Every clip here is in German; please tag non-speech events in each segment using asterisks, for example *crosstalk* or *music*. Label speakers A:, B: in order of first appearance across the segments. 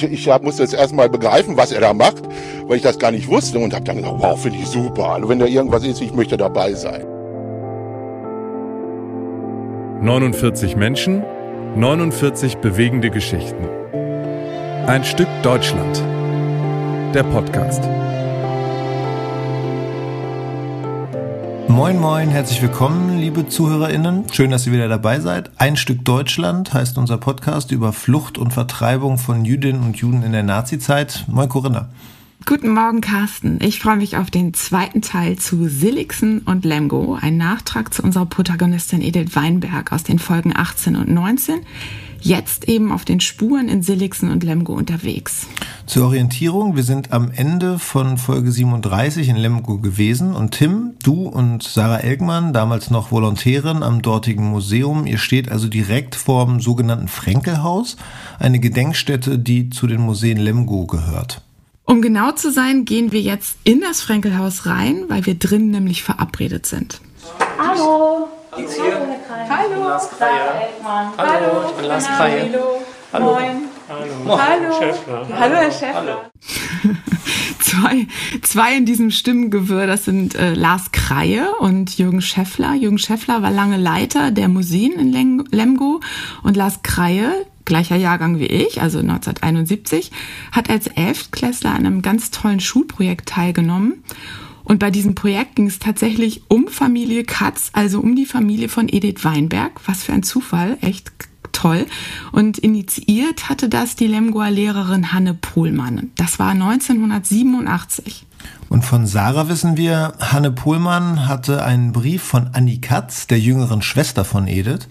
A: Ich musste jetzt erstmal begreifen, was er da macht, weil ich das gar nicht wusste und habe dann gesagt, wow, finde ich super. Also wenn da irgendwas ist, ich möchte dabei sein.
B: 49 Menschen, 49 bewegende Geschichten. Ein Stück Deutschland. Der Podcast.
C: Moin, moin, herzlich willkommen, liebe ZuhörerInnen. Schön, dass ihr wieder dabei seid. Ein Stück Deutschland heißt unser Podcast über Flucht und Vertreibung von Jüdinnen und Juden in der Nazizeit. Moin, Corinna.
D: Guten Morgen, Carsten. Ich freue mich auf den zweiten Teil zu Silixen und Lemgo, ein Nachtrag zu unserer Protagonistin Edith Weinberg aus den Folgen 18 und 19 jetzt eben auf den Spuren in Silixen und Lemgo unterwegs.
C: Zur Orientierung, wir sind am Ende von Folge 37 in Lemgo gewesen und Tim, du und Sarah Elgmann, damals noch Volontärin am dortigen Museum, ihr steht also direkt vorm sogenannten Frenkelhaus, eine Gedenkstätte, die zu den Museen Lemgo gehört.
D: Um genau zu sein, gehen wir jetzt in das Frenkelhaus rein, weil wir drinnen nämlich verabredet sind.
E: Hallo.
F: Hier.
E: Hallo.
F: Lars Kreier.
E: Hallo,
F: ich bin Lars Kreier.
E: Hallo. Moin.
F: Hallo.
E: Hallo.
F: Schäffler.
E: Hallo, Herr Schäffler. *laughs*
D: zwei, zwei in diesem Stimmengewirr, das sind äh, Lars Kreie und Jürgen Schäffler. Jürgen Schäffler war lange Leiter der Museen in Lem Lemgo und Lars Kreie, gleicher Jahrgang wie ich, also 1971, hat als Elftklässler an einem ganz tollen Schulprojekt teilgenommen. Und bei diesem Projekt ging es tatsächlich um Familie Katz, also um die Familie von Edith Weinberg. Was für ein Zufall, echt toll. Und initiiert hatte das die Lemgoer Lehrerin Hanne Pohlmann. Das war 1987.
C: Und von Sarah wissen wir, Hanne Pohlmann hatte einen Brief von Annie Katz, der jüngeren Schwester von Edith,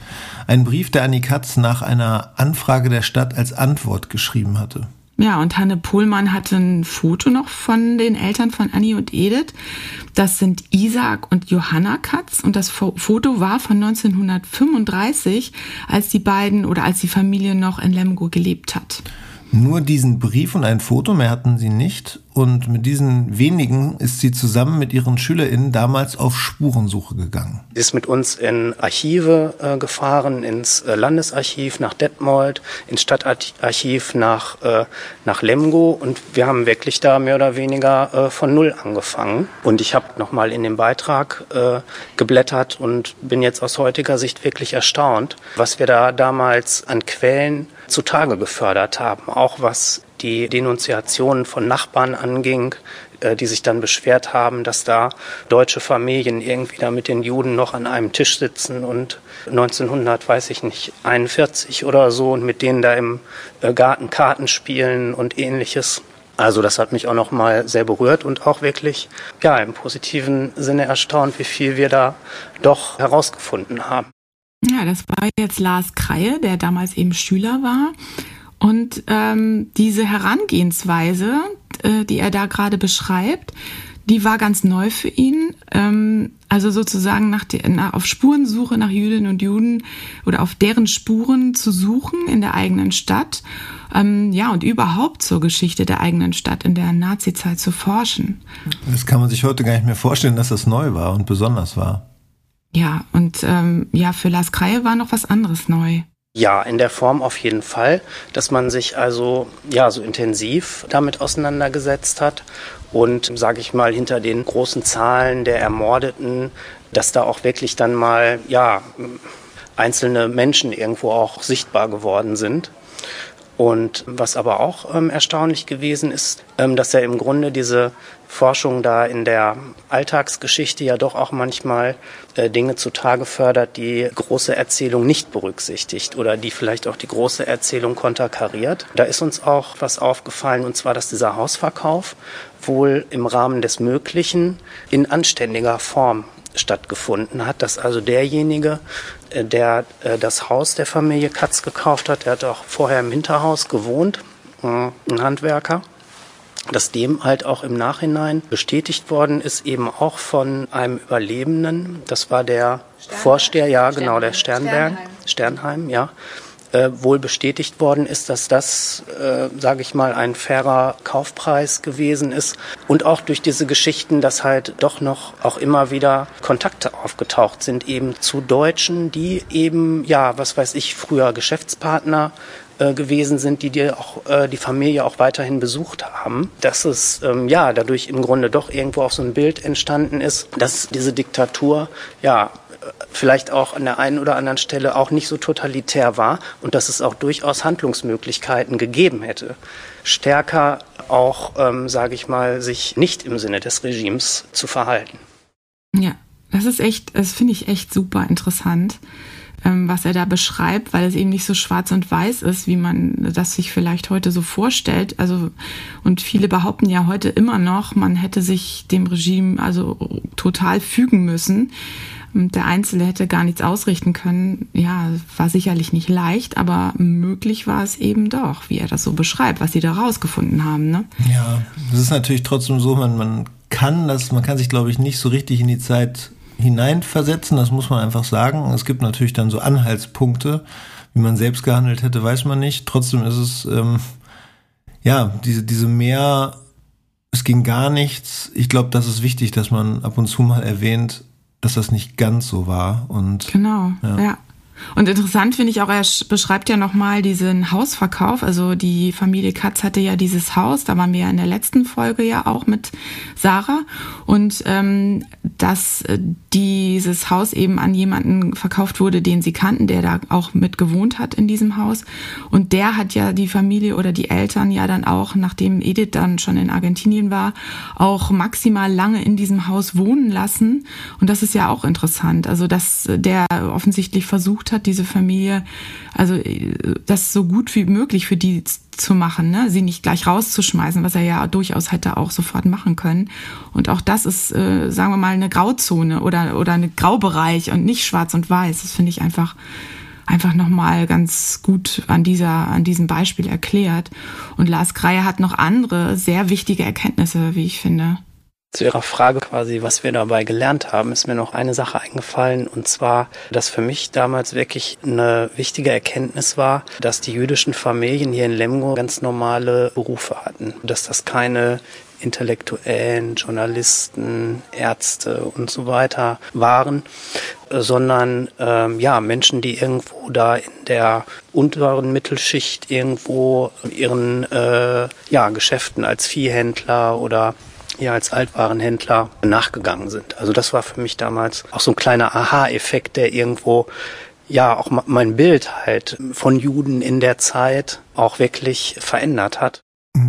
C: einen Brief, der Annie Katz nach einer Anfrage der Stadt als Antwort geschrieben hatte.
D: Ja, und Hanne Pohlmann hatte ein Foto noch von den Eltern von Annie und Edith. Das sind Isaac und Johanna Katz. Und das Foto war von 1935, als die beiden oder als die Familie noch in Lemgo gelebt hat.
C: Nur diesen Brief und ein Foto mehr hatten sie nicht. Und mit diesen wenigen ist sie zusammen mit ihren SchülerInnen damals auf Spurensuche gegangen.
F: Sie ist mit uns in Archive äh, gefahren, ins äh, Landesarchiv nach Detmold, ins Stadtarchiv nach, äh, nach Lemgo und wir haben wirklich da mehr oder weniger äh, von Null angefangen. Und ich habe nochmal in den Beitrag äh, geblättert und bin jetzt aus heutiger Sicht wirklich erstaunt, was wir da damals an Quellen zutage gefördert haben, auch was die Denunziationen von Nachbarn anging, äh, die sich dann beschwert haben, dass da deutsche Familien irgendwie da mit den Juden noch an einem Tisch sitzen und 1900, weiß ich nicht, 41 oder so und mit denen da im äh, Garten Karten spielen und ähnliches. Also das hat mich auch noch mal sehr berührt und auch wirklich ja im positiven Sinne erstaunt, wie viel wir da doch herausgefunden haben.
D: Ja, das war jetzt Lars Kreie, der damals eben Schüler war und ähm, diese Herangehensweise, äh, die er da gerade beschreibt, die war ganz neu für ihn. Ähm, also sozusagen nach, der, nach auf Spurensuche nach Jüdinnen und Juden oder auf deren Spuren zu suchen in der eigenen Stadt. Ähm, ja, und überhaupt zur Geschichte der eigenen Stadt in der Nazizeit zu forschen.
C: Das kann man sich heute gar nicht mehr vorstellen, dass das neu war und besonders war.
D: Ja, und ähm, ja, für Lars Kreie war noch was anderes neu.
F: Ja, in der Form auf jeden Fall, dass man sich also ja so intensiv damit auseinandergesetzt hat und sage ich mal hinter den großen Zahlen der Ermordeten, dass da auch wirklich dann mal ja einzelne Menschen irgendwo auch sichtbar geworden sind. Und was aber auch ähm, erstaunlich gewesen ist, ähm, dass er im Grunde diese Forschung da in der Alltagsgeschichte ja doch auch manchmal äh, Dinge zutage fördert, die große Erzählung nicht berücksichtigt oder die vielleicht auch die große Erzählung konterkariert. Da ist uns auch was aufgefallen, und zwar, dass dieser Hausverkauf wohl im Rahmen des Möglichen in anständiger Form stattgefunden hat, dass also derjenige, der äh, das Haus der Familie Katz gekauft hat, der hat auch vorher im Hinterhaus gewohnt, äh, ein Handwerker, dass dem halt auch im Nachhinein bestätigt worden ist, eben auch von einem Überlebenden, das war der Sternheim. Vorsteher, ja, genau, der Sternberg, Sternheim, Sternheim ja, äh, wohl bestätigt worden ist, dass das, äh, sage ich mal, ein fairer Kaufpreis gewesen ist. Und auch durch diese Geschichten, dass halt doch noch auch immer wieder Kontakte aufgetaucht sind, eben zu Deutschen, die eben, ja, was weiß ich, früher Geschäftspartner äh, gewesen sind, die dir auch äh, die Familie auch weiterhin besucht haben, dass es ähm, ja dadurch im Grunde doch irgendwo auch so ein Bild entstanden ist, dass diese Diktatur ja vielleicht auch an der einen oder anderen Stelle auch nicht so totalitär war und dass es auch durchaus Handlungsmöglichkeiten gegeben hätte, stärker auch, ähm, sage ich mal, sich nicht im Sinne des Regimes zu verhalten.
D: Ja, das ist echt, das finde ich echt super interessant, was er da beschreibt, weil es eben nicht so schwarz und weiß ist, wie man das sich vielleicht heute so vorstellt. Also, und viele behaupten ja heute immer noch, man hätte sich dem Regime also total fügen müssen der Einzelne hätte gar nichts ausrichten können. Ja, war sicherlich nicht leicht, aber möglich war es eben doch, wie er das so beschreibt, was sie da rausgefunden haben. Ne?
C: Ja, es ist natürlich trotzdem so, man, man kann das, man kann sich, glaube ich, nicht so richtig in die Zeit hineinversetzen, das muss man einfach sagen. Es gibt natürlich dann so Anhaltspunkte, wie man selbst gehandelt hätte, weiß man nicht. Trotzdem ist es, ähm, ja, diese, diese mehr, es ging gar nichts. Ich glaube, das ist wichtig, dass man ab und zu mal erwähnt, dass das nicht ganz so war. Und,
D: genau, ja. ja. Und interessant finde ich auch, er beschreibt ja nochmal diesen Hausverkauf. Also die Familie Katz hatte ja dieses Haus, da waren wir ja in der letzten Folge ja auch mit Sarah. Und ähm, dass äh, dieses Haus eben an jemanden verkauft wurde, den sie kannten, der da auch mit gewohnt hat in diesem Haus. Und der hat ja die Familie oder die Eltern ja dann auch, nachdem Edith dann schon in Argentinien war, auch maximal lange in diesem Haus wohnen lassen. Und das ist ja auch interessant. Also dass der offensichtlich versucht hat, diese Familie, also das so gut wie möglich für die zu machen, ne? sie nicht gleich rauszuschmeißen, was er ja durchaus hätte auch sofort machen können. Und auch das ist, äh, sagen wir mal, eine Grauzone oder, oder ein Graubereich und nicht schwarz und weiß. Das finde ich einfach einfach nochmal ganz gut an dieser, an diesem Beispiel erklärt. Und Lars Kreier hat noch andere sehr wichtige Erkenntnisse, wie ich finde.
F: Zu Ihrer Frage quasi, was wir dabei gelernt haben, ist mir noch eine Sache eingefallen. Und zwar, dass für mich damals wirklich eine wichtige Erkenntnis war, dass die jüdischen Familien hier in Lemgo ganz normale Berufe hatten, dass das keine Intellektuellen, Journalisten, Ärzte und so weiter waren, sondern ähm, ja Menschen, die irgendwo da in der unteren Mittelschicht irgendwo ihren äh, ja Geschäften als Viehhändler oder ja als Altwarenhändler nachgegangen sind. Also das war für mich damals auch so ein kleiner Aha-Effekt, der irgendwo ja auch mein Bild halt von Juden in der Zeit auch wirklich verändert hat.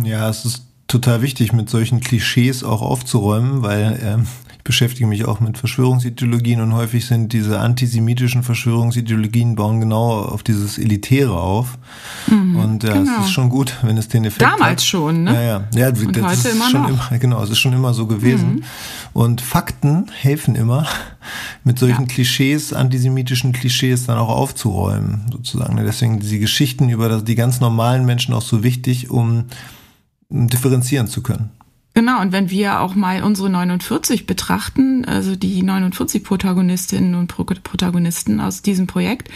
C: Ja, es ist total wichtig, mit solchen Klischees auch aufzuräumen, weil ähm, beschäftige mich auch mit Verschwörungsideologien und häufig sind diese antisemitischen Verschwörungsideologien bauen genau auf dieses Elitäre auf. Mhm, und ja, genau. es ist schon gut, wenn es den Effekt
D: Damals
C: hat.
D: schon, ne?
C: Ja, ja. ja und das heute ist immer schon noch. Immer, genau, es ist schon immer so gewesen. Mhm. Und Fakten helfen immer, *laughs* mit solchen ja. Klischees, antisemitischen Klischees dann auch aufzuräumen, sozusagen. Deswegen diese Geschichten über das, die ganz normalen Menschen auch so wichtig, um differenzieren zu können.
D: Genau, und wenn wir auch mal unsere 49 betrachten, also die 49 Protagonistinnen und Protagonisten aus diesem Projekt,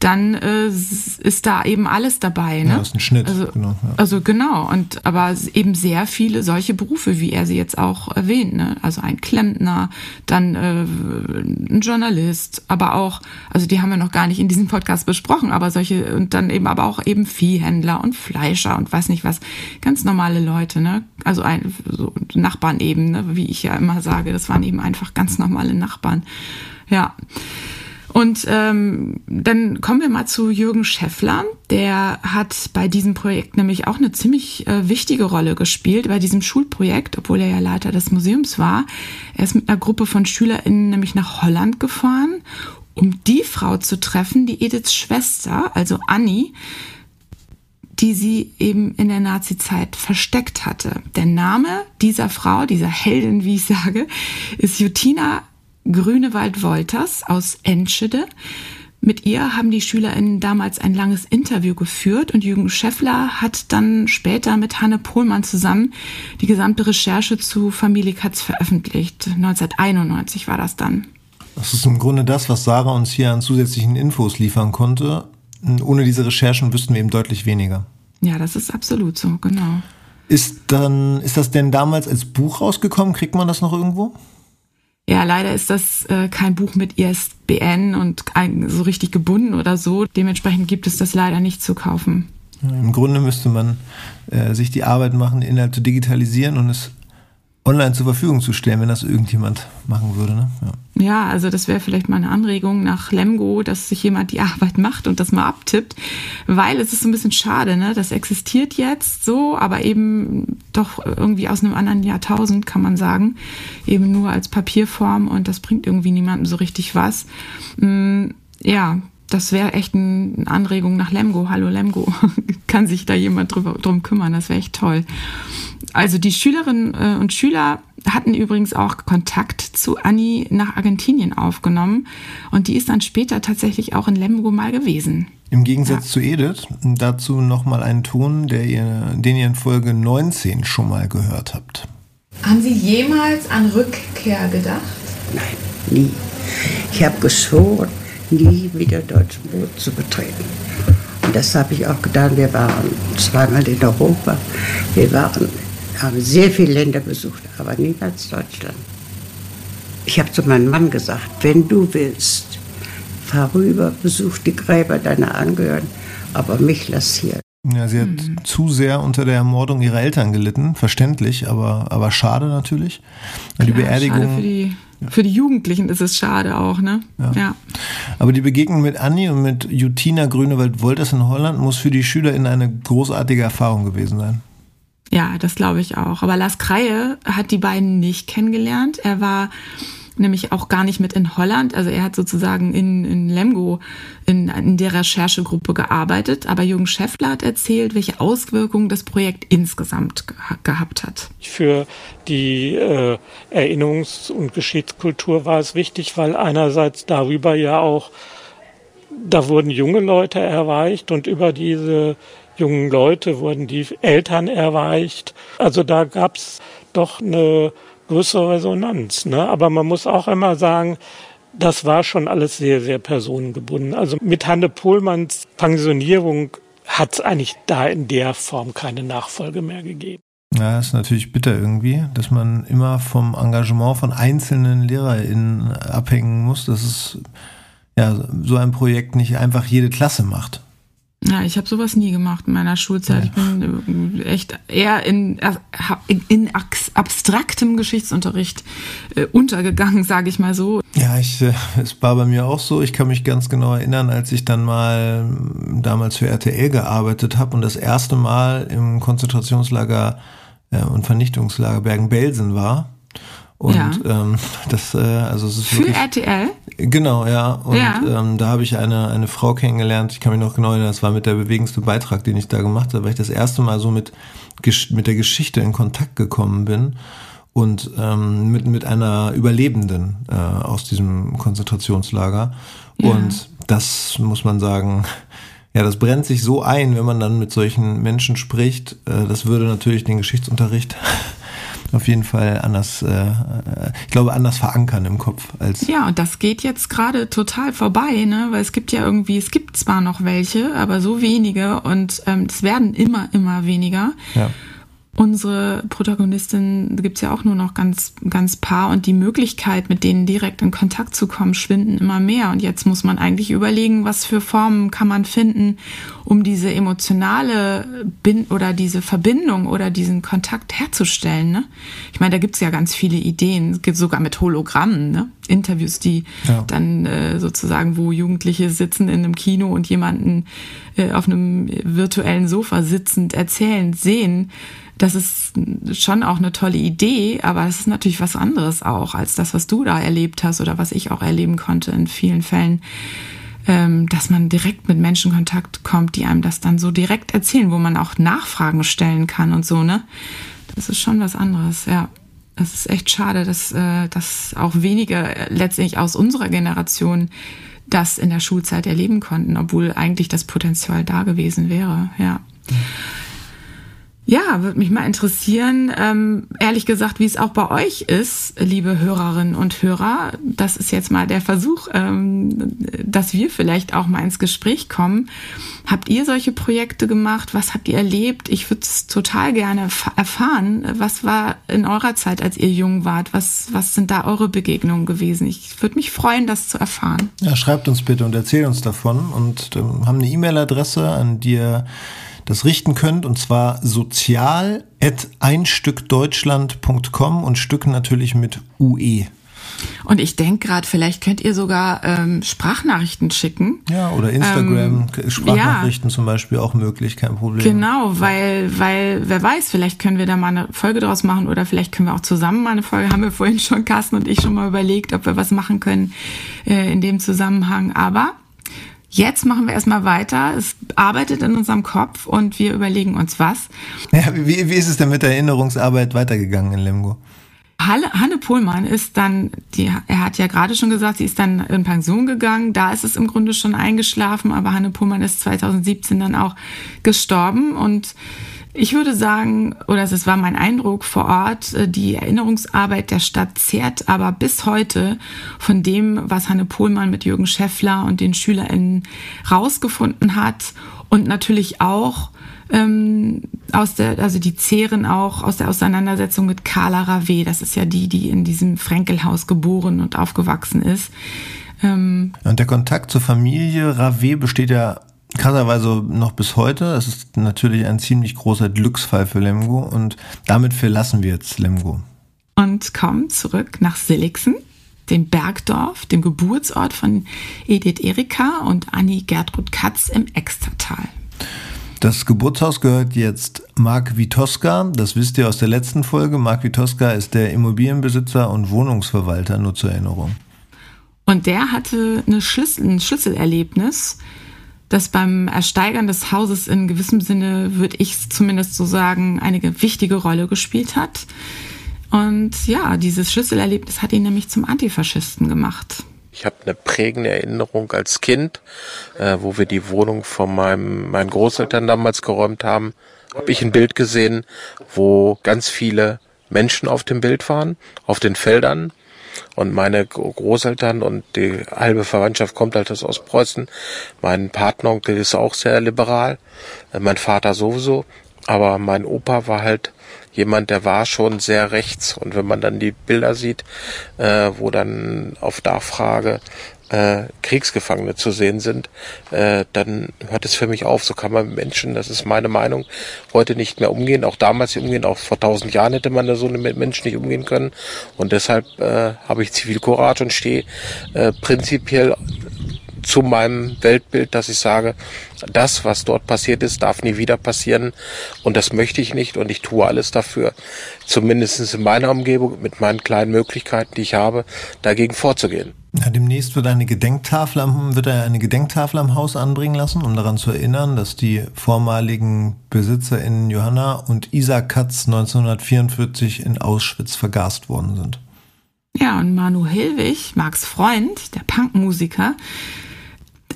D: dann äh, ist da eben alles dabei. Ne?
C: Ja, ist ein Schnitt.
D: Also genau, ja. also genau. Und aber eben sehr viele solche Berufe, wie er sie jetzt auch erwähnt. Ne? Also ein Klempner, dann äh, ein Journalist, aber auch, also die haben wir noch gar nicht in diesem Podcast besprochen, aber solche und dann eben aber auch eben Viehhändler und Fleischer und weiß nicht was, ganz normale Leute. Ne? Also ein, so Nachbarn eben, ne? wie ich ja immer sage, das waren eben einfach ganz normale Nachbarn. Ja. Und ähm, dann kommen wir mal zu Jürgen Scheffler. Der hat bei diesem Projekt nämlich auch eine ziemlich äh, wichtige Rolle gespielt, bei diesem Schulprojekt, obwohl er ja Leiter des Museums war. Er ist mit einer Gruppe von SchülerInnen nämlich nach Holland gefahren, um die Frau zu treffen, die Ediths Schwester, also Annie, die sie eben in der Nazizeit versteckt hatte. Der Name dieser Frau, dieser Heldin, wie ich sage, ist Jutina Grünewald-Wolters aus Enschede. Mit ihr haben die SchülerInnen damals ein langes Interview geführt und Jürgen Scheffler hat dann später mit Hanne Pohlmann zusammen die gesamte Recherche zu Familie Katz veröffentlicht. 1991 war das dann.
C: Das ist im Grunde das, was Sarah uns hier an zusätzlichen Infos liefern konnte. ohne diese Recherchen wüssten wir eben deutlich weniger.
D: Ja, das ist absolut so, genau.
C: Ist dann, ist das denn damals als Buch rausgekommen? Kriegt man das noch irgendwo?
D: Ja, leider ist das äh, kein Buch mit ISBN und ein, so richtig gebunden oder so. Dementsprechend gibt es das leider nicht zu kaufen.
C: Im Grunde müsste man äh, sich die Arbeit machen, Inhalt zu digitalisieren und es online zur Verfügung zu stellen, wenn das irgendjemand machen würde. Ne?
D: Ja. ja, also das wäre vielleicht mal eine Anregung nach Lemgo, dass sich jemand die Arbeit macht und das mal abtippt, weil es ist so ein bisschen schade, ne? Das existiert jetzt so, aber eben doch irgendwie aus einem anderen Jahrtausend, kann man sagen, eben nur als Papierform und das bringt irgendwie niemandem so richtig was. Mm, ja, das wäre echt eine Anregung nach Lemgo. Hallo Lemgo, *laughs* kann sich da jemand drüber, drum kümmern? Das wäre echt toll. Also die Schülerinnen äh, und Schüler hatten übrigens auch Kontakt zu Annie nach Argentinien aufgenommen und die ist dann später tatsächlich auch in Lemgo mal gewesen.
C: Im Gegensatz ja. zu Edith, dazu nochmal einen Ton, der ihr, den ihr in Folge 19 schon mal gehört habt.
E: Haben Sie jemals an Rückkehr gedacht?
G: Nein, nie. Ich habe geschworen, nie wieder deutschen Boot zu betreten. Und das habe ich auch getan. Wir waren zweimal in Europa. Wir waren, haben sehr viele Länder besucht, aber niemals Deutschland. Ich habe zu meinem Mann gesagt, wenn du willst, fahr rüber, besuch die Gräber deiner Angehörigen, aber mich lass hier.
C: Ja, sie hat mhm. zu sehr unter der Ermordung ihrer Eltern gelitten, verständlich, aber, aber schade natürlich.
D: Klar, die Beerdigung. Für die, für die, Jugendlichen ist es schade auch, ne?
C: Ja. ja. Aber die Begegnung mit Anni und mit Jutina Grünewald-Wolters in Holland muss für die SchülerInnen eine großartige Erfahrung gewesen sein.
D: Ja, das glaube ich auch. Aber Lars Kreie hat die beiden nicht kennengelernt. Er war nämlich auch gar nicht mit in Holland. Also er hat sozusagen in, in Lemgo in, in der Recherchegruppe gearbeitet. Aber Jürgen Schäffler hat erzählt, welche Auswirkungen das Projekt insgesamt ge gehabt hat.
H: Für die äh, Erinnerungs- und Geschichtskultur war es wichtig, weil einerseits darüber ja auch, da wurden junge Leute erreicht und über diese jungen Leute wurden die Eltern erreicht. Also da gab es doch eine größere Resonanz. Ne? Aber man muss auch immer sagen, das war schon alles sehr, sehr personengebunden. Also mit Hanne Pohlmanns Pensionierung hat es eigentlich da in der Form keine Nachfolge mehr gegeben.
C: Ja, ist natürlich bitter irgendwie, dass man immer vom Engagement von einzelnen LehrerInnen abhängen muss, dass es ja so ein Projekt nicht einfach jede Klasse macht.
D: Ja, ich habe sowas nie gemacht in meiner Schulzeit. Ja. Ich bin äh, echt eher in, äh, in, abstraktem Geschichtsunterricht äh, untergegangen, *laughs* sage ich mal so.
C: Ja, ich, es war bei mir auch so. Ich kann mich ganz genau erinnern, als ich dann mal damals für RTL gearbeitet habe und das erste Mal im Konzentrationslager und Vernichtungslager Bergen-Belsen war und ja. ähm, das, äh, also es ist
D: Für
C: wirklich,
D: RTL?
C: Genau, ja. Und ja. Ähm, da habe ich eine, eine Frau kennengelernt, ich kann mich noch genau erinnern, das war mit der bewegendste Beitrag, den ich da gemacht habe, weil ich das erste Mal so mit, mit der Geschichte in Kontakt gekommen bin und ähm, mit, mit einer Überlebenden äh, aus diesem Konzentrationslager. Ja. Und das muss man sagen, *laughs* ja, das brennt sich so ein, wenn man dann mit solchen Menschen spricht. Äh, das würde natürlich den Geschichtsunterricht *laughs* auf jeden Fall anders, äh, ich glaube, anders verankern im Kopf als.
D: Ja, und das geht jetzt gerade total vorbei, ne? Weil es gibt ja irgendwie, es gibt zwar noch welche, aber so wenige und ähm, es werden immer, immer weniger. Ja unsere Protagonistin gibt's ja auch nur noch ganz, ganz paar und die Möglichkeit, mit denen direkt in Kontakt zu kommen, schwinden immer mehr. Und jetzt muss man eigentlich überlegen, was für Formen kann man finden, um diese emotionale Bin oder diese Verbindung oder diesen Kontakt herzustellen. Ne? Ich meine, da gibt's ja ganz viele Ideen. Es gibt sogar mit Hologrammen, ne? Interviews, die ja. dann äh, sozusagen, wo Jugendliche sitzen in einem Kino und jemanden äh, auf einem virtuellen Sofa sitzend erzählen, sehen das ist schon auch eine tolle Idee, aber es ist natürlich was anderes auch als das, was du da erlebt hast oder was ich auch erleben konnte in vielen Fällen, ähm, dass man direkt mit Menschen Kontakt kommt, die einem das dann so direkt erzählen, wo man auch Nachfragen stellen kann und so, ne? Das ist schon was anderes, ja. Es ist echt schade, dass, äh, dass auch wenige letztendlich aus unserer Generation das in der Schulzeit erleben konnten, obwohl eigentlich das Potenzial da gewesen wäre, ja. Ja, würde mich mal interessieren, ähm, ehrlich gesagt, wie es auch bei euch ist, liebe Hörerinnen und Hörer. Das ist jetzt mal der Versuch, ähm, dass wir vielleicht auch mal ins Gespräch kommen. Habt ihr solche Projekte gemacht? Was habt ihr erlebt? Ich würde es total gerne erfahren. Was war in eurer Zeit, als ihr jung wart? Was, was sind da eure Begegnungen gewesen? Ich würde mich freuen, das zu erfahren.
C: Ja, schreibt uns bitte und erzählt uns davon und äh, haben eine E-Mail-Adresse, an die ihr das richten könnt, und zwar sozial at einstückdeutschland.com und Stück natürlich mit UE.
D: Und ich denke gerade, vielleicht könnt ihr sogar ähm, Sprachnachrichten schicken.
C: Ja, oder Instagram, ähm, Sprachnachrichten ja. zum Beispiel auch möglich, kein Problem.
D: Genau, weil, weil, wer weiß, vielleicht können wir da mal eine Folge draus machen oder vielleicht können wir auch zusammen mal eine Folge, haben wir vorhin schon, Carsten und ich schon mal überlegt, ob wir was machen können äh, in dem Zusammenhang. Aber Jetzt machen wir erstmal weiter. Es arbeitet in unserem Kopf und wir überlegen uns was.
C: Ja, wie, wie ist es denn mit der Erinnerungsarbeit weitergegangen in Lemgo?
D: Halle, Hanne Pohlmann ist dann, die, er hat ja gerade schon gesagt, sie ist dann in Pension gegangen. Da ist es im Grunde schon eingeschlafen, aber Hanne Pohlmann ist 2017 dann auch gestorben und ich würde sagen, oder es war mein Eindruck vor Ort, äh, die Erinnerungsarbeit der Stadt zehrt aber bis heute von dem, was Hanne Pohlmann mit Jürgen Schäffler und den SchülerInnen rausgefunden hat und natürlich auch ähm, aus der, also die zehren auch aus der Auseinandersetzung mit Carla Rave. Das ist ja die, die in diesem Frenkelhaus geboren und aufgewachsen ist.
C: Ähm und der Kontakt zur Familie Rave besteht ja krasserweise noch bis heute. Es ist natürlich ein ziemlich großer Glücksfall für Lemgo und damit verlassen wir jetzt Lemgo.
D: Und kommen zurück nach Silixen, dem Bergdorf, dem Geburtsort von Edith Erika und Annie Gertrud Katz im Extertal.
C: Das Geburtshaus gehört jetzt Marc Witoska. Das wisst ihr aus der letzten Folge. Marc Witoska ist der Immobilienbesitzer und Wohnungsverwalter, nur zur Erinnerung.
D: Und der hatte eine Schlüssel, ein Schlüsselerlebnis das beim Ersteigern des Hauses in gewissem Sinne, würde ich zumindest so sagen, eine wichtige Rolle gespielt hat. Und ja, dieses Schlüsselerlebnis hat ihn nämlich zum Antifaschisten gemacht.
I: Ich habe eine prägende Erinnerung als Kind, äh, wo wir die Wohnung von meinem, meinen Großeltern damals geräumt haben, habe ich ein Bild gesehen, wo ganz viele Menschen auf dem Bild waren, auf den Feldern und meine Großeltern und die halbe Verwandtschaft kommt halt aus Ostpreußen. Mein Patenonkel ist auch sehr liberal, äh, mein Vater sowieso. Aber mein Opa war halt jemand, der war schon sehr rechts. Und wenn man dann die Bilder sieht, äh, wo dann auf Nachfrage äh, Kriegsgefangene zu sehen sind, äh, dann hört es für mich auf. So kann man mit Menschen, das ist meine Meinung, heute nicht mehr umgehen. Auch damals nicht umgehen, auch vor tausend Jahren hätte man da so mit Menschen nicht umgehen können. Und deshalb äh, habe ich Zivilcourage und stehe äh, prinzipiell zu meinem Weltbild, dass ich sage, das, was dort passiert ist, darf nie wieder passieren und das möchte ich nicht und ich tue alles dafür, zumindest in meiner Umgebung mit meinen kleinen Möglichkeiten, die ich habe, dagegen vorzugehen.
C: Ja, demnächst wird eine Gedenktafel am, wird er eine Gedenktafel am Haus anbringen lassen, um daran zu erinnern, dass die vormaligen BesitzerInnen Johanna und Isa Katz 1944 in Auschwitz vergast worden sind.
D: Ja, und Manu Hilwig, Marks Freund, der Punkmusiker,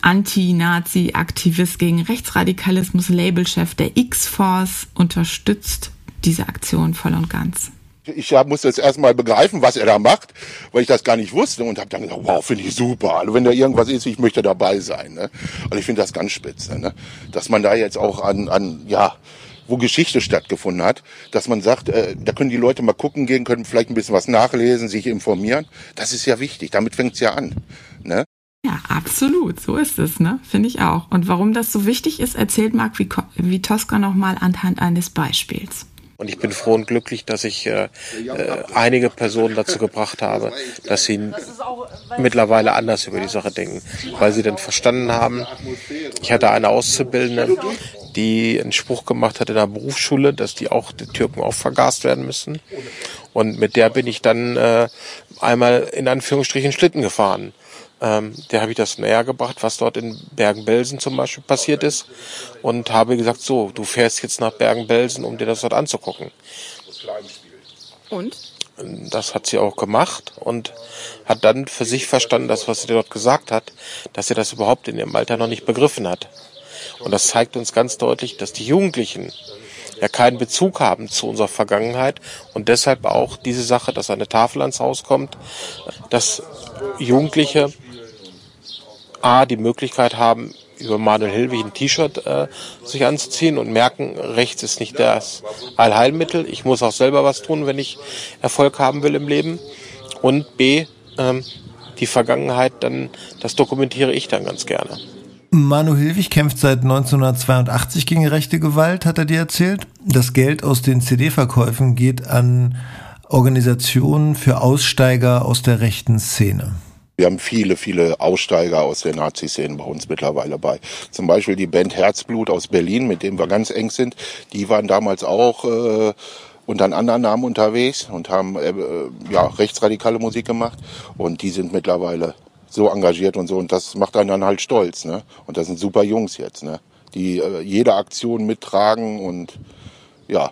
D: Anti-Nazi-Aktivist gegen Rechtsradikalismus, Labelchef der X-Force, unterstützt diese Aktion voll und ganz.
A: Ich musste jetzt erstmal begreifen, was er da macht, weil ich das gar nicht wusste und habe dann gesagt, wow, finde ich super. Also wenn da irgendwas ist, ich möchte dabei sein. Ne? Und ich finde das ganz spitze, ne? dass man da jetzt auch an, an ja, wo Geschichte stattgefunden hat, dass man sagt, äh, da können die Leute mal gucken gehen, können vielleicht ein bisschen was nachlesen, sich informieren. Das ist ja wichtig. Damit fängt's ja an. Ne?
D: Ja, absolut. So ist es, ne? Finde ich auch. Und warum das so wichtig ist, erzählt Marc Vitoska nochmal anhand eines Beispiels.
I: Und ich bin froh und glücklich, dass ich äh, äh, einige Personen dazu gebracht habe, dass sie mittlerweile anders über die Sache denken, weil sie dann verstanden haben. Ich hatte eine Auszubildende, die einen Spruch gemacht hat in der Berufsschule, dass die auch die Türken auch vergast werden müssen. Und mit der bin ich dann äh, einmal in Anführungsstrichen Schlitten gefahren. Ähm, der habe ich das näher gebracht, was dort in Bergen-Belsen zum Beispiel passiert ist. Und habe gesagt, so, du fährst jetzt nach Bergen-Belsen, um dir das dort anzugucken.
D: Und?
I: Das hat sie auch gemacht und hat dann für sich verstanden, dass was sie dort gesagt hat, dass sie das überhaupt in ihrem Alter noch nicht begriffen hat. Und das zeigt uns ganz deutlich, dass die Jugendlichen ja keinen Bezug haben zu unserer Vergangenheit und deshalb auch diese Sache, dass eine Tafel ans Haus kommt, dass Jugendliche A, die Möglichkeit haben, über Manuel Hilwig ein T-Shirt äh, sich anzuziehen und merken, rechts ist nicht das Allheilmittel. Ich muss auch selber was tun, wenn ich Erfolg haben will im Leben. Und B, ähm, die Vergangenheit, dann, das dokumentiere ich dann ganz gerne.
C: Manu Hilwig kämpft seit 1982 gegen rechte Gewalt, hat er dir erzählt. Das Geld aus den CD-Verkäufen geht an Organisationen für Aussteiger aus der rechten Szene.
A: Wir haben viele, viele Aussteiger aus der Nazi-Szene bei uns mittlerweile bei. Zum Beispiel die Band Herzblut aus Berlin, mit dem wir ganz eng sind. Die waren damals auch äh, unter einem anderen Namen unterwegs und haben äh, ja, rechtsradikale Musik gemacht. Und die sind mittlerweile so engagiert und so. Und das macht einen dann halt stolz. Ne? Und das sind super Jungs jetzt, ne? die äh, jede Aktion mittragen und ja,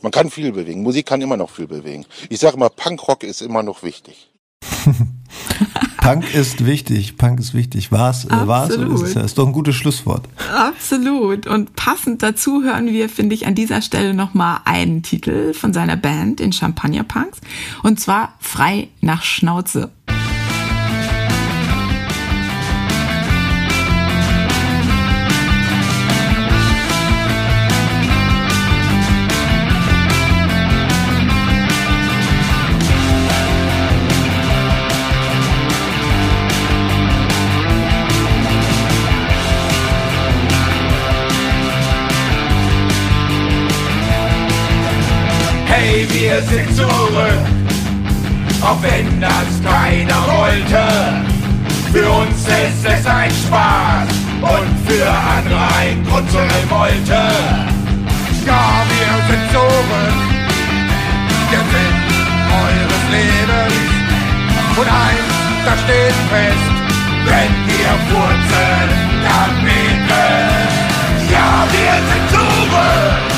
A: man kann viel bewegen. Musik kann immer noch viel bewegen. Ich sage immer, Punkrock ist immer noch wichtig. *laughs*
C: Punk ist wichtig, Punk ist wichtig. War's, äh, war's oder ist es? Ist doch ein gutes Schlusswort.
D: Absolut. Und passend dazu hören wir, finde ich, an dieser Stelle nochmal einen Titel von seiner Band, den Champagner Punks. Und zwar Frei nach Schnauze.
J: Wir sind zurück, auch wenn das keiner wollte. Für uns ist es ein Spaß und für andere ein Grund zur Revolte. Ja, wir sind zurück, der Sinn eures Lebens. Und eins, das steht fest, wenn wir furzen, dann beten. Ja, wir sind zurück.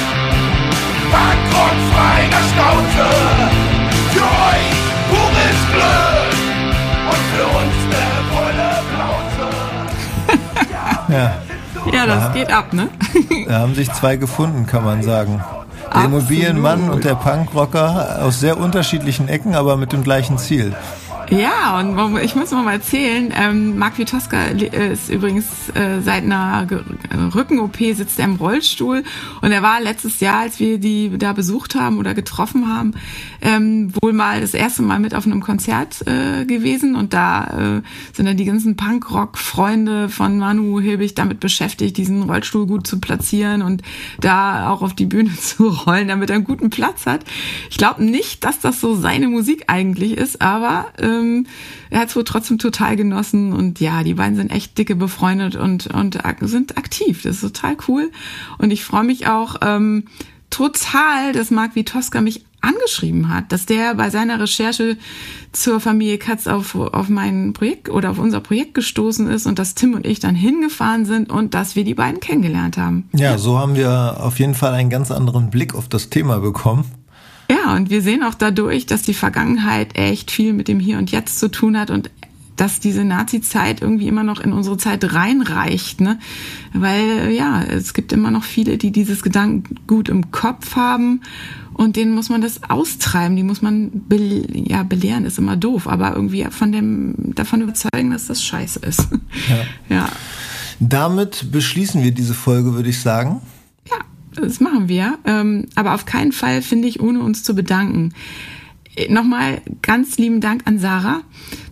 J: Bankrock frei nach Schnauze. Für euch pures Glück und für uns
D: eine volle Plauze. *laughs* ja. Ja, das da, geht ab, ne? *laughs*
C: da haben sich zwei gefunden, kann man sagen. Der. Immobilienmann und der Punkrocker aus sehr unterschiedlichen Ecken, aber mit dem gleichen Ziel.
D: Ja, und ich muss mal erzählen, ähm, Marc Witoska ist übrigens äh, seit einer Rücken-OP sitzt er im Rollstuhl und er war letztes Jahr, als wir die da besucht haben oder getroffen haben, ähm, wohl mal das erste Mal mit auf einem Konzert äh, gewesen und da äh, sind dann die ganzen Punkrock-Freunde von Manu Hilbig damit beschäftigt, diesen Rollstuhl gut zu platzieren und da auch auf die Bühne *laughs* zu rollen, damit er einen guten Platz hat. Ich glaube nicht, dass das so seine Musik eigentlich ist, aber äh, ähm, er hat es wohl trotzdem total genossen und ja, die beiden sind echt dicke befreundet und, und sind aktiv. Das ist total cool. Und ich freue mich auch ähm, total, dass Marc Witoska mich angeschrieben hat, dass der bei seiner Recherche zur Familie Katz auf, auf mein Projekt oder auf unser Projekt gestoßen ist und dass Tim und ich dann hingefahren sind und dass wir die beiden kennengelernt haben.
C: Ja, so haben wir auf jeden Fall einen ganz anderen Blick auf das Thema bekommen.
D: Ja, und wir sehen auch dadurch, dass die Vergangenheit echt viel mit dem Hier und Jetzt zu tun hat und dass diese Nazi-Zeit irgendwie immer noch in unsere Zeit reinreicht, ne? Weil ja, es gibt immer noch viele, die dieses Gedankengut im Kopf haben und denen muss man das austreiben, die muss man be ja belehren, ist immer doof, aber irgendwie von dem davon überzeugen, dass das Scheiße ist. Ja. *laughs* ja.
C: Damit beschließen wir diese Folge, würde ich sagen.
D: Das machen wir. Ähm, aber auf keinen Fall, finde ich, ohne uns zu bedanken. Äh, nochmal ganz lieben Dank an Sarah,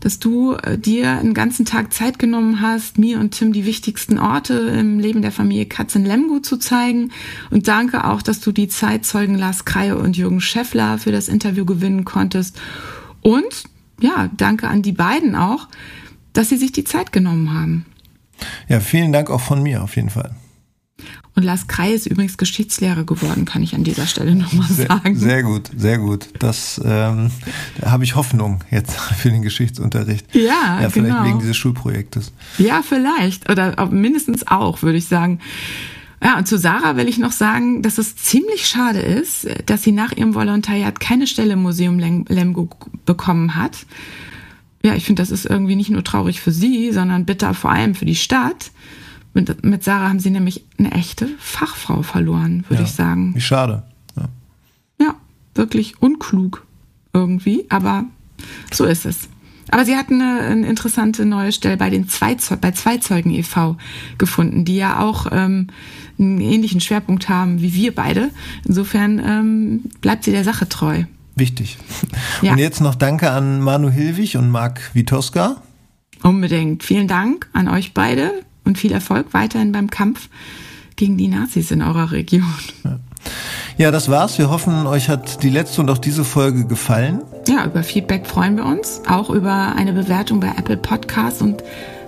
D: dass du äh, dir einen ganzen Tag Zeit genommen hast, mir und Tim die wichtigsten Orte im Leben der Familie Katz in Lemgo zu zeigen. Und danke auch, dass du die Zeitzeugen Lars Kreie und Jürgen Scheffler für das Interview gewinnen konntest. Und ja, danke an die beiden auch, dass sie sich die Zeit genommen haben.
C: Ja, vielen Dank auch von mir auf jeden Fall.
D: Und Lars Krei ist übrigens Geschichtslehrer geworden, kann ich an dieser Stelle nochmal sagen.
C: Sehr gut, sehr gut. Das ähm, da habe ich Hoffnung jetzt *laughs* für den Geschichtsunterricht.
D: Ja, ja
C: vielleicht
D: genau.
C: wegen dieses Schulprojektes.
D: Ja, vielleicht. Oder mindestens auch, würde ich sagen. Ja, und zu Sarah will ich noch sagen, dass es ziemlich schade ist, dass sie nach ihrem Volontariat keine Stelle im Museum Lemgo bekommen hat. Ja, ich finde, das ist irgendwie nicht nur traurig für sie, sondern bitter vor allem für die Stadt Mit, mit Sarah haben sie nämlich eine echte Fachfrau verloren, würde
C: Ja.
D: ich sagen.
C: Wie schade. Ja.
D: Ja, wirklich unklug irgendwie, aber so ist es. Aber sie hatten eine, eine interessante neue Stelle bei den Zweizeu bei Zweizeugen e.V. gefunden, die ja auch ähm, einen ähnlichen Schwerpunkt haben wie wir beide. Insofern ähm, bleibt sie der Sache treu.
C: Wichtig.
D: Ja.
C: Und jetzt noch Danke an Manu Hilwig und Marc Witoska.
D: Unbedingt. Vielen Dank an euch beide und viel Erfolg weiterhin beim Kampf gegen die Nazis in eurer Region.
C: Ja, das war's. Wir hoffen, euch hat die letzte und auch diese Folge gefallen.
D: Ja, über Feedback freuen wir uns. Auch über eine Bewertung bei Apple Podcasts. Und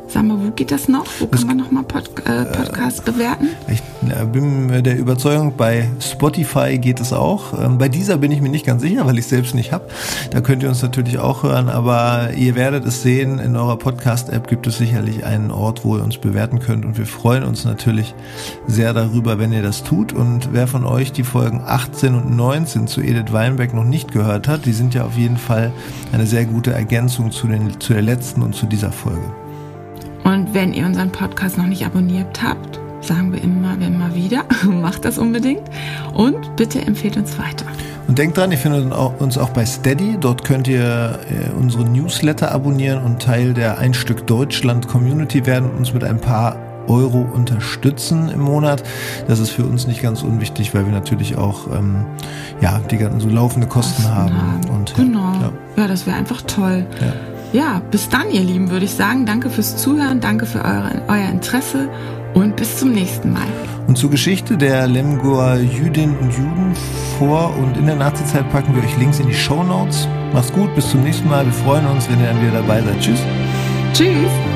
D: sag mal, wo geht das noch? Wo kann man nochmal Pod äh, Podcasts bewerten?
C: Ich äh, bin der Überzeugung, bei Spotify geht es auch. Ähm, Bei dieser bin ich mir nicht ganz sicher, weil ich selbst nicht habe. Da könnt ihr uns natürlich auch hören, aber ihr werdet es sehen, in eurer Podcast-App gibt es sicherlich einen Ort, wo ihr uns bewerten könnt und wir freuen uns natürlich sehr darüber, wenn ihr das tut. Und wer von euch die Folgen 18 und 19 zu Edith Weinberg noch nicht gehört hat, die sind ja auf jeden Fall eine sehr gute Ergänzung zu, den, zu der letzten und zu dieser Folge.
D: Und wenn ihr unseren Podcast noch nicht abonniert habt, sagen wir immer, wir immer wieder, *laughs* macht das unbedingt. Und bitte empfehlt uns weiter.
C: Und denkt dran, ihr findet uns auch bei Steady. Dort könnt ihr äh, unsere Newsletter abonnieren und Teil der Ein Stück Deutschland Community werden und uns mit ein paar Euro unterstützen im Monat. Das ist für uns nicht ganz unwichtig, weil wir natürlich auch ähm, ja, die ganzen so laufende Kosten, haben. Und,
D: Genau.
C: Ja,
D: Ja, das wäre einfach toll.
C: ja.
D: Ja, bis dann, ihr Lieben, würde ich sagen. Danke fürs Zuhören, danke für eure, euer Interesse und bis zum nächsten Mal.
C: Und zur Geschichte der Lemgoer Jüdinnen und Juden vor und in der Nazizeit packen wir euch Links in die Show Notes. Macht's gut, bis zum nächsten Mal. Wir freuen uns, wenn ihr dann wieder dabei seid. Tschüss.
D: Tschüss.